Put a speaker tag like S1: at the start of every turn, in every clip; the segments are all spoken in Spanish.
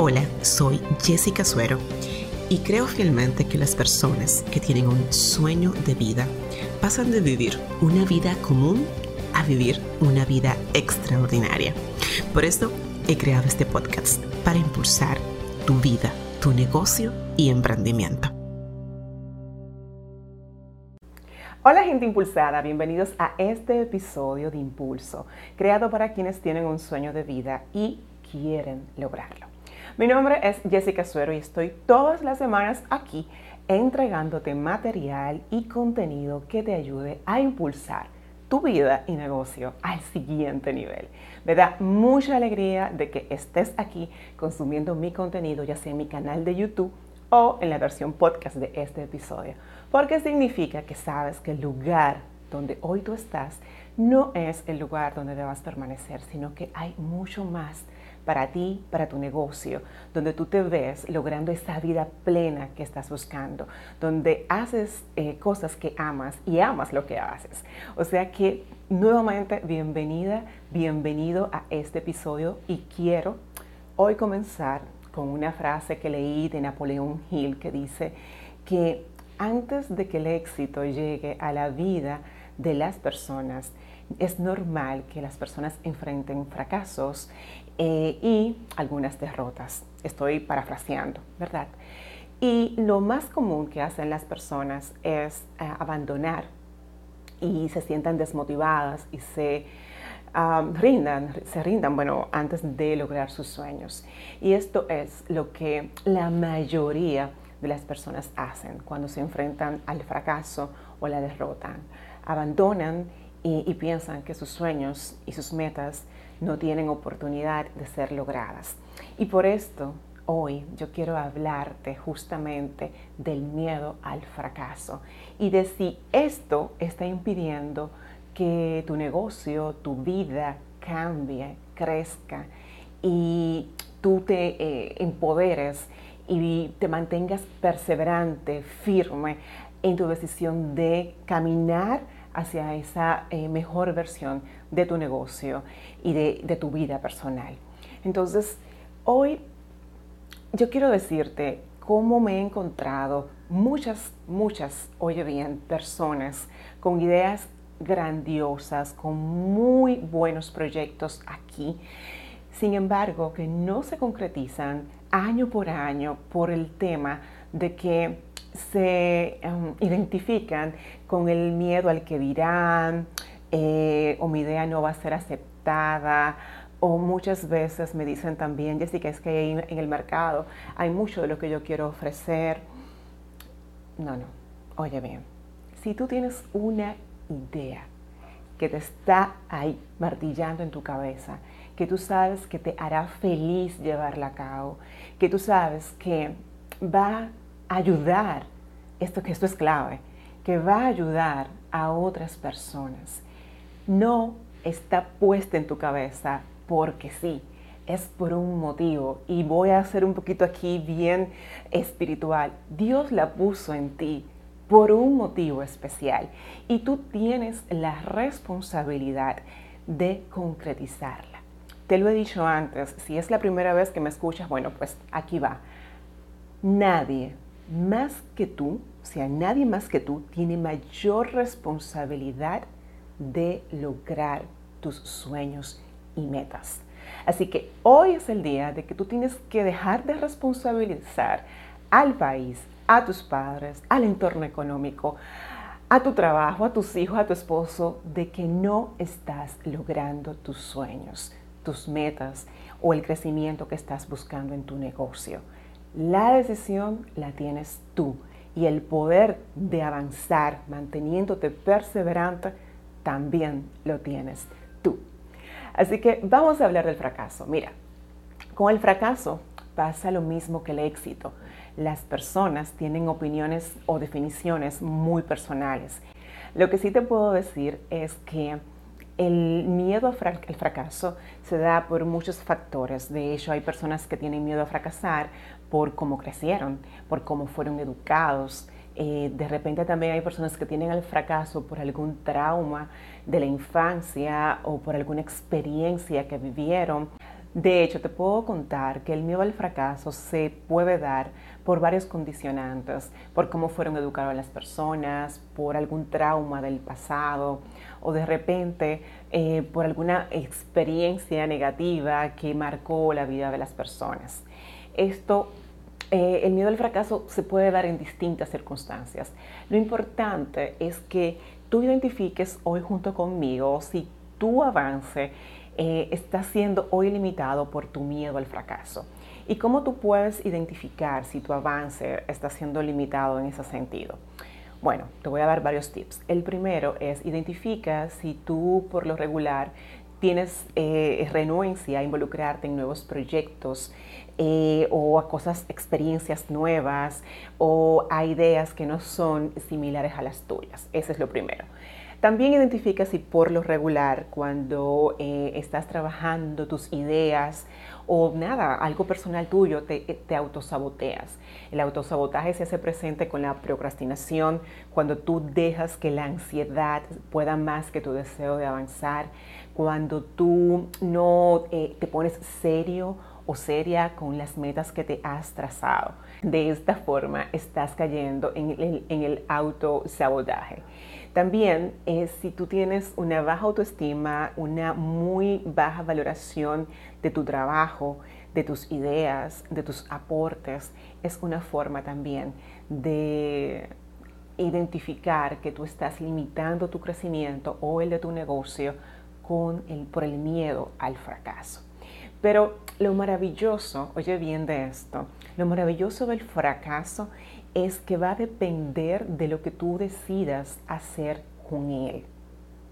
S1: Hola, soy Jessica Suero y creo fielmente que las personas que tienen un sueño de vida pasan de vivir una vida común a vivir una vida extraordinaria. Por esto he creado este podcast para impulsar tu vida, tu negocio y emprendimiento.
S2: Hola gente impulsada, bienvenidos a este episodio de Impulso, creado para quienes tienen un sueño de vida y quieren lograrlo. Mi nombre es Jessica Suero y estoy todas las semanas aquí entregándote material y contenido que te ayude a impulsar tu vida y negocio al siguiente nivel. Me da mucha alegría de que estés aquí consumiendo mi contenido, ya sea en mi canal de YouTube o en la versión podcast de este episodio, porque significa que sabes que el lugar donde hoy tú estás no es el lugar donde debas permanecer, sino que hay mucho más para ti, para tu negocio, donde tú te ves logrando esa vida plena que estás buscando, donde haces eh, cosas que amas y amas lo que haces. O sea que nuevamente bienvenida, bienvenido a este episodio y quiero hoy comenzar con una frase que leí de Napoleón Hill que dice que antes de que el éxito llegue a la vida de las personas, es normal que las personas enfrenten fracasos eh, y algunas derrotas. Estoy parafraseando, ¿verdad? Y lo más común que hacen las personas es eh, abandonar y se sientan desmotivadas y se rindan, se rindan, bueno, antes de lograr sus sueños. Y esto es lo que la mayoría de las personas hacen cuando se enfrentan al fracaso o la derrota. Abandonan y, piensan que sus sueños y sus metas no tienen oportunidad de ser logradas. Y por esto hoy yo quiero hablarte justamente del miedo al fracaso y de si esto está impidiendo que tu negocio, tu vida cambie, crezca y tú te eh, empoderes y te mantengas perseverante, firme en tu decisión de caminar hacia esa eh, mejor versión de tu negocio y de, de tu vida personal. Entonces, hoy yo quiero decirte cómo me he encontrado muchas, muchas, oye bien, personas con ideas grandiosas, con muy buenos proyectos aquí, sin embargo, que no se concretizan año por año por el tema de que se em, identifican con el miedo al que dirán, eh, o mi idea no va a ser aceptada, o muchas veces me dicen también, Jessica, es que en el mercado hay mucho de lo que yo quiero ofrecer. No, no, oye bien, si tú tienes una idea que te está ahí martillando en tu cabeza, que tú sabes que te hará feliz llevarla a cabo, que tú sabes que va ayudar, esto que esto es clave, que va a ayudar a otras personas. No está puesta en tu cabeza porque sí, es por un motivo. Y voy a hacer un poquito aquí bien espiritual. Dios la puso en ti por un motivo especial y tú tienes la responsabilidad de concretizarla. Te lo he dicho antes, si es la primera vez que me escuchas, bueno, pues aquí va. Nadie más que tú, o sea, nadie más que tú tiene mayor responsabilidad de lograr tus sueños y metas. Así que hoy es el día de que tú tienes que dejar de responsabilizar al país, a tus padres, al entorno económico, a tu trabajo, a tus hijos, a tu esposo, de que no estás logrando tus sueños, tus metas o el crecimiento que estás buscando en tu negocio. La decisión la tienes tú y el poder de avanzar manteniéndote perseverante también lo tienes tú. Así que vamos a hablar del fracaso. Mira, con el fracaso pasa lo mismo que el éxito. Las personas tienen opiniones o definiciones muy personales. Lo que sí te puedo decir es que el miedo al fracaso se da por muchos factores. De hecho, hay personas que tienen miedo a fracasar por cómo crecieron, por cómo fueron educados. Eh, de repente también hay personas que tienen el fracaso por algún trauma de la infancia o por alguna experiencia que vivieron. De hecho, te puedo contar que el miedo al fracaso se puede dar por varios condicionantes, por cómo fueron educadas las personas, por algún trauma del pasado o de repente eh, por alguna experiencia negativa que marcó la vida de las personas. Esto eh, el miedo al fracaso se puede dar en distintas circunstancias. Lo importante es que tú identifiques hoy junto conmigo si tu avance eh, está siendo hoy limitado por tu miedo al fracaso. ¿Y cómo tú puedes identificar si tu avance está siendo limitado en ese sentido? Bueno, te voy a dar varios tips. El primero es identifica si tú por lo regular tienes eh, renuencia a involucrarte en nuevos proyectos eh, o a cosas, experiencias nuevas o a ideas que no son similares a las tuyas. Ese es lo primero. También identifica si por lo regular cuando eh, estás trabajando tus ideas o nada, algo personal tuyo, te, te, autosaboteas. El autosabotaje se hace presente con la procrastinación, cuando tú dejas que la ansiedad pueda más que tu deseo de avanzar, cuando tú no eh, te pones serio o seria con las metas que te has trazado. De esta forma estás cayendo en el, en el autosabotaje. También eh, si tú tienes una baja autoestima, una muy baja valoración de tu trabajo, de tus ideas, de tus aportes, es una forma también de identificar que tú estás limitando tu crecimiento o el de tu negocio por el miedo al fracaso. Pero lo maravilloso, oye bien de esto, lo maravilloso del fracaso es que va a depender de lo que tú decidas hacer con él.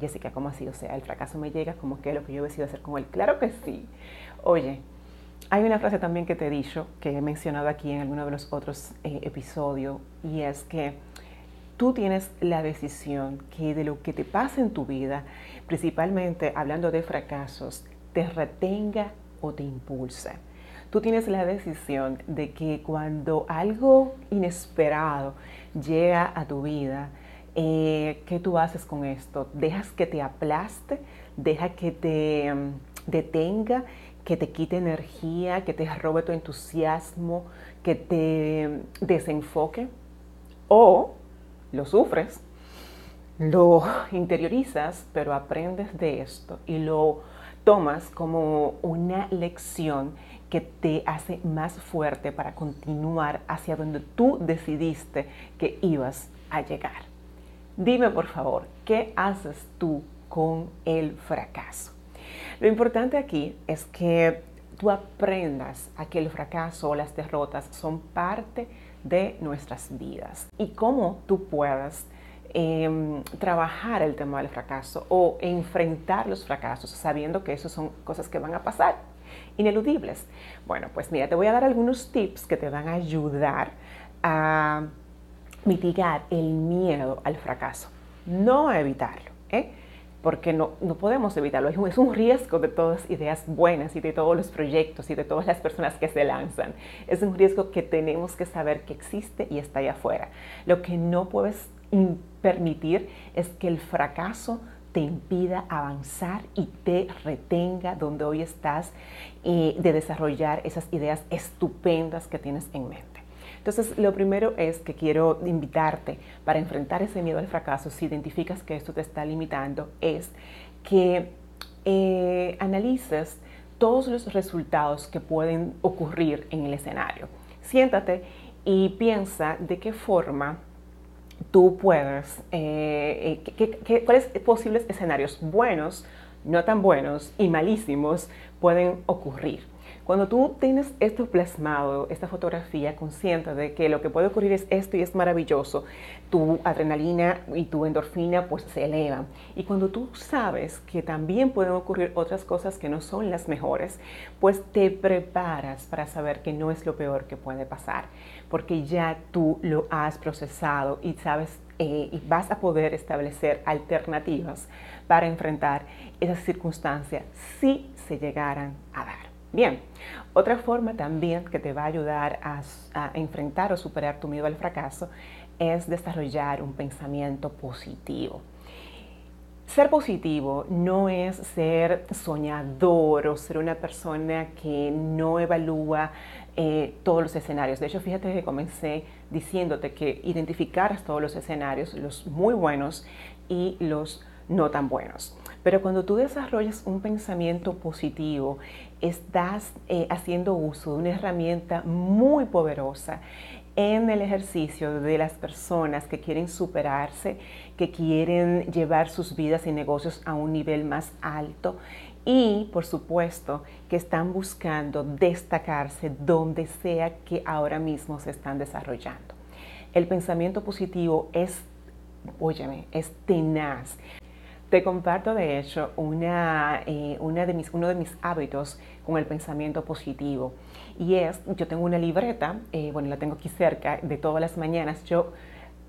S2: Jessica, ¿cómo así? O sea, el fracaso me llega como que lo que yo decido hacer con él. Claro que sí. Oye, hay una frase también que te he dicho, que he mencionado aquí en alguno de los otros eh, episodios, y es que tú tienes la decisión que de lo que te pasa en tu vida, principalmente hablando de fracasos, te retenga o te impulse. Tú tienes la decisión de que cuando algo inesperado llega a tu vida, eh, ¿qué tú haces con esto? ¿Dejas que te aplaste? ¿Deja que te mm, detenga? ¿Que te quite energía? ¿Que te robe tu entusiasmo? ¿Que te mm, desenfoque? ¿O lo sufres, lo interiorizas, pero aprendes de esto y lo tomas como una lección que te hace más fuerte para continuar hacia donde tú decidiste que ibas a llegar. Dime por favor, ¿qué haces tú con el fracaso? Lo importante aquí es que tú aprendas a que el fracaso o las derrotas son parte de nuestras vidas y cómo tú puedas em, trabajar el tema del fracaso o enfrentar los fracasos sabiendo que eso son cosas que van a pasar, ineludibles. Bueno, pues mira, te voy a dar algunos tips que te van a ayudar a mitigar el miedo al fracaso, no a evitarlo. ¿eh? Porque no, no podemos evitarlo. Es un, riesgo de todas ideas buenas y de todos los proyectos y de todas las personas que se lanzan. Es un riesgo que tenemos que saber que existe y está allá afuera. Lo que no puedes permitir es que el fracaso te impida avanzar y te retenga donde hoy estás eh, de desarrollar esas ideas estupendas que tienes en mente. Entonces, lo primero es que quiero invitarte para enfrentar ese miedo al fracaso, si identificas que esto te está limitando, es que eh, analices todos los resultados que pueden ocurrir en el escenario. Siéntate y piensa de qué forma tú puedes, eh, eh, cuáles posibles escenarios buenos, no tan buenos y malísimos pueden ocurrir. Cuando tú tienes esto plasmado, esta fotografía consciente de que lo que puede ocurrir es esto y es maravilloso, tu adrenalina y tu endorfina pues se elevan. Y cuando tú sabes que también pueden ocurrir otras cosas que no son las mejores, pues te preparas para saber que no es lo peor que puede pasar, porque ya tú lo has procesado y sabes eh, y vas a poder establecer alternativas para enfrentar esas circunstancias si se llegaran a dar. Bien, otra forma también que te va a ayudar a, enfrentar o superar tu miedo al fracaso es desarrollar un pensamiento positivo. ser positivo no es ser soñador o ser una persona que no evalúa eh, todos los escenarios. De hecho, fíjate que comencé diciéndote que identificaras todos los escenarios, los muy buenos y los no tan buenos. Pero cuando tú desarrollas un pensamiento positivo, estás eh, haciendo uso de una herramienta muy poderosa en el ejercicio de las personas que quieren superarse, que quieren llevar sus vidas y negocios a un nivel más alto y, por supuesto, que están buscando destacarse donde sea que ahora mismo se están desarrollando. El pensamiento positivo es, óyeme, es tenaz. Te comparto de hecho una, eh, de mis, uno de mis hábitos con el pensamiento positivo y es, yo tengo una libreta, eh, bueno, la tengo aquí cerca, de todas las mañanas yo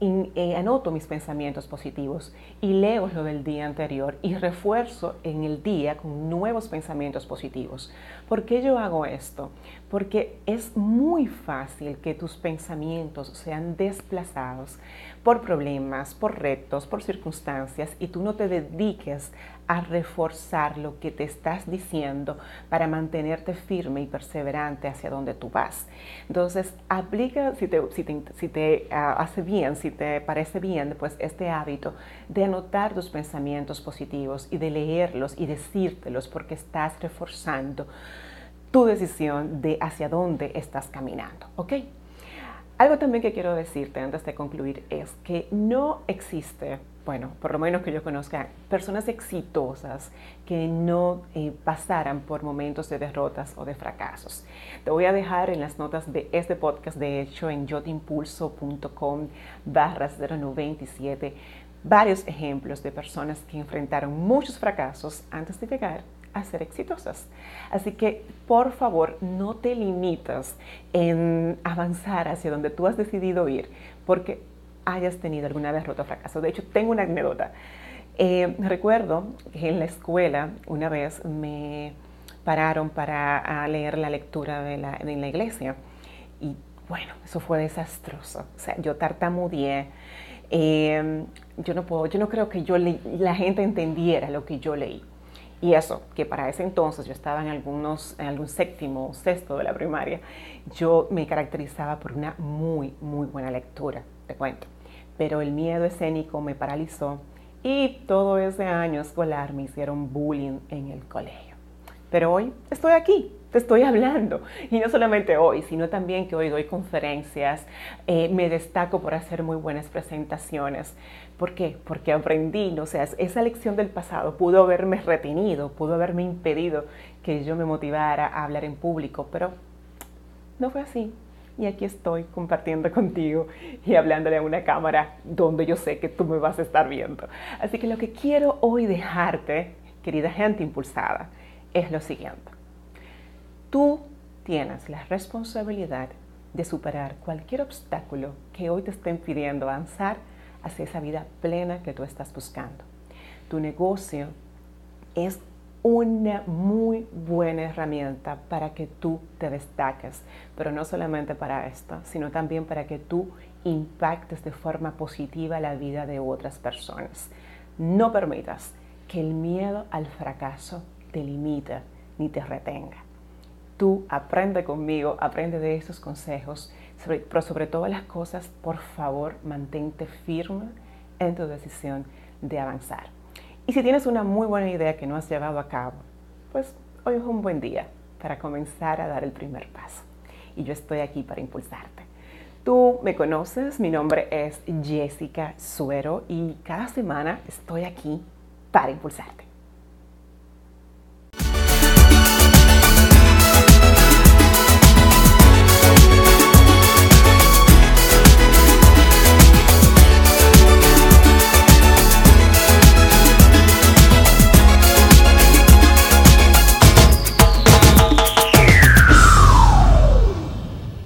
S2: eh, anoto mis pensamientos positivos y leo lo del día anterior y refuerzo en el día con nuevos pensamientos positivos. ¿Por qué yo hago esto? Porque es muy fácil que tus pensamientos sean desplazados por problemas, por retos, por circunstancias y tú no te dediques a reforzar lo que te estás diciendo para mantenerte firme y perseverante hacia donde tú vas. Entonces, aplica, si te, si te, ah, hace bien, si te parece bien, pues este hábito de anotar tus pensamientos positivos y de leerlos y decírtelos porque estás reforzando tu decisión de hacia dónde estás caminando, ¿ok? Algo también que quiero decirte antes de concluir es que no existe, bueno, por lo menos que yo conozca, personas exitosas que no eh, pasaran por momentos de derrotas o de fracasos. Te voy a dejar en las notas de este podcast, de hecho, en yotimpulso.com barra 097, varios ejemplos de personas que enfrentaron muchos fracasos antes de llegar a ser exitosas. Así que por favor no te limitas en avanzar hacia donde tú has decidido ir porque hayas tenido alguna derrota o fracaso. De hecho, tengo una anécdota. Eh, recuerdo que en la escuela una vez me pararon para leer la lectura de la, en la iglesia y bueno, eso fue desastroso. O sea, yo tartamudeé. Eh, yo no puedo, yo no creo que yo la gente entendiera lo que yo leí. Y eso, que para ese entonces yo estaba en, algunos, en algún séptimo o sexto de la primaria, yo me caracterizaba por una muy, muy buena lectura, te cuento. Pero el miedo escénico me paralizó y todo ese año escolar me hicieron bullying en el colegio. Pero hoy estoy aquí, te estoy hablando. Y no solamente hoy, sino también que hoy doy conferencias, eh, me destaco por hacer muy buenas presentaciones. ¿Por qué? Porque aprendí, o sea, esa lección del pasado pudo haberme retenido, pudo haberme impedido que yo me motivara a hablar en público, pero no fue así. Y aquí estoy compartiendo contigo y hablándole a una cámara donde yo sé que tú me vas a estar viendo. Así que lo que quiero hoy dejarte, querida gente impulsada, es lo siguiente. Tú tienes la responsabilidad de superar cualquier obstáculo que hoy te esté impidiendo avanzar hacia esa vida plena que tú estás buscando. Tu negocio es una muy buena herramienta para que tú te destaques, pero no solamente para esto, sino también para que tú impactes de forma positiva la vida de otras personas. No permitas que el miedo al fracaso te limite ni te retenga. Tú aprende conmigo, aprende de esos consejos pero sobre todas las cosas, por favor, mantente firme en tu decisión de avanzar. Y si tienes una muy buena idea que no has llevado a cabo, pues hoy es un buen día para comenzar a dar el primer paso. Y yo estoy aquí para impulsarte. Tú me conoces, mi nombre es Jessica Suero y cada semana estoy aquí para impulsarte.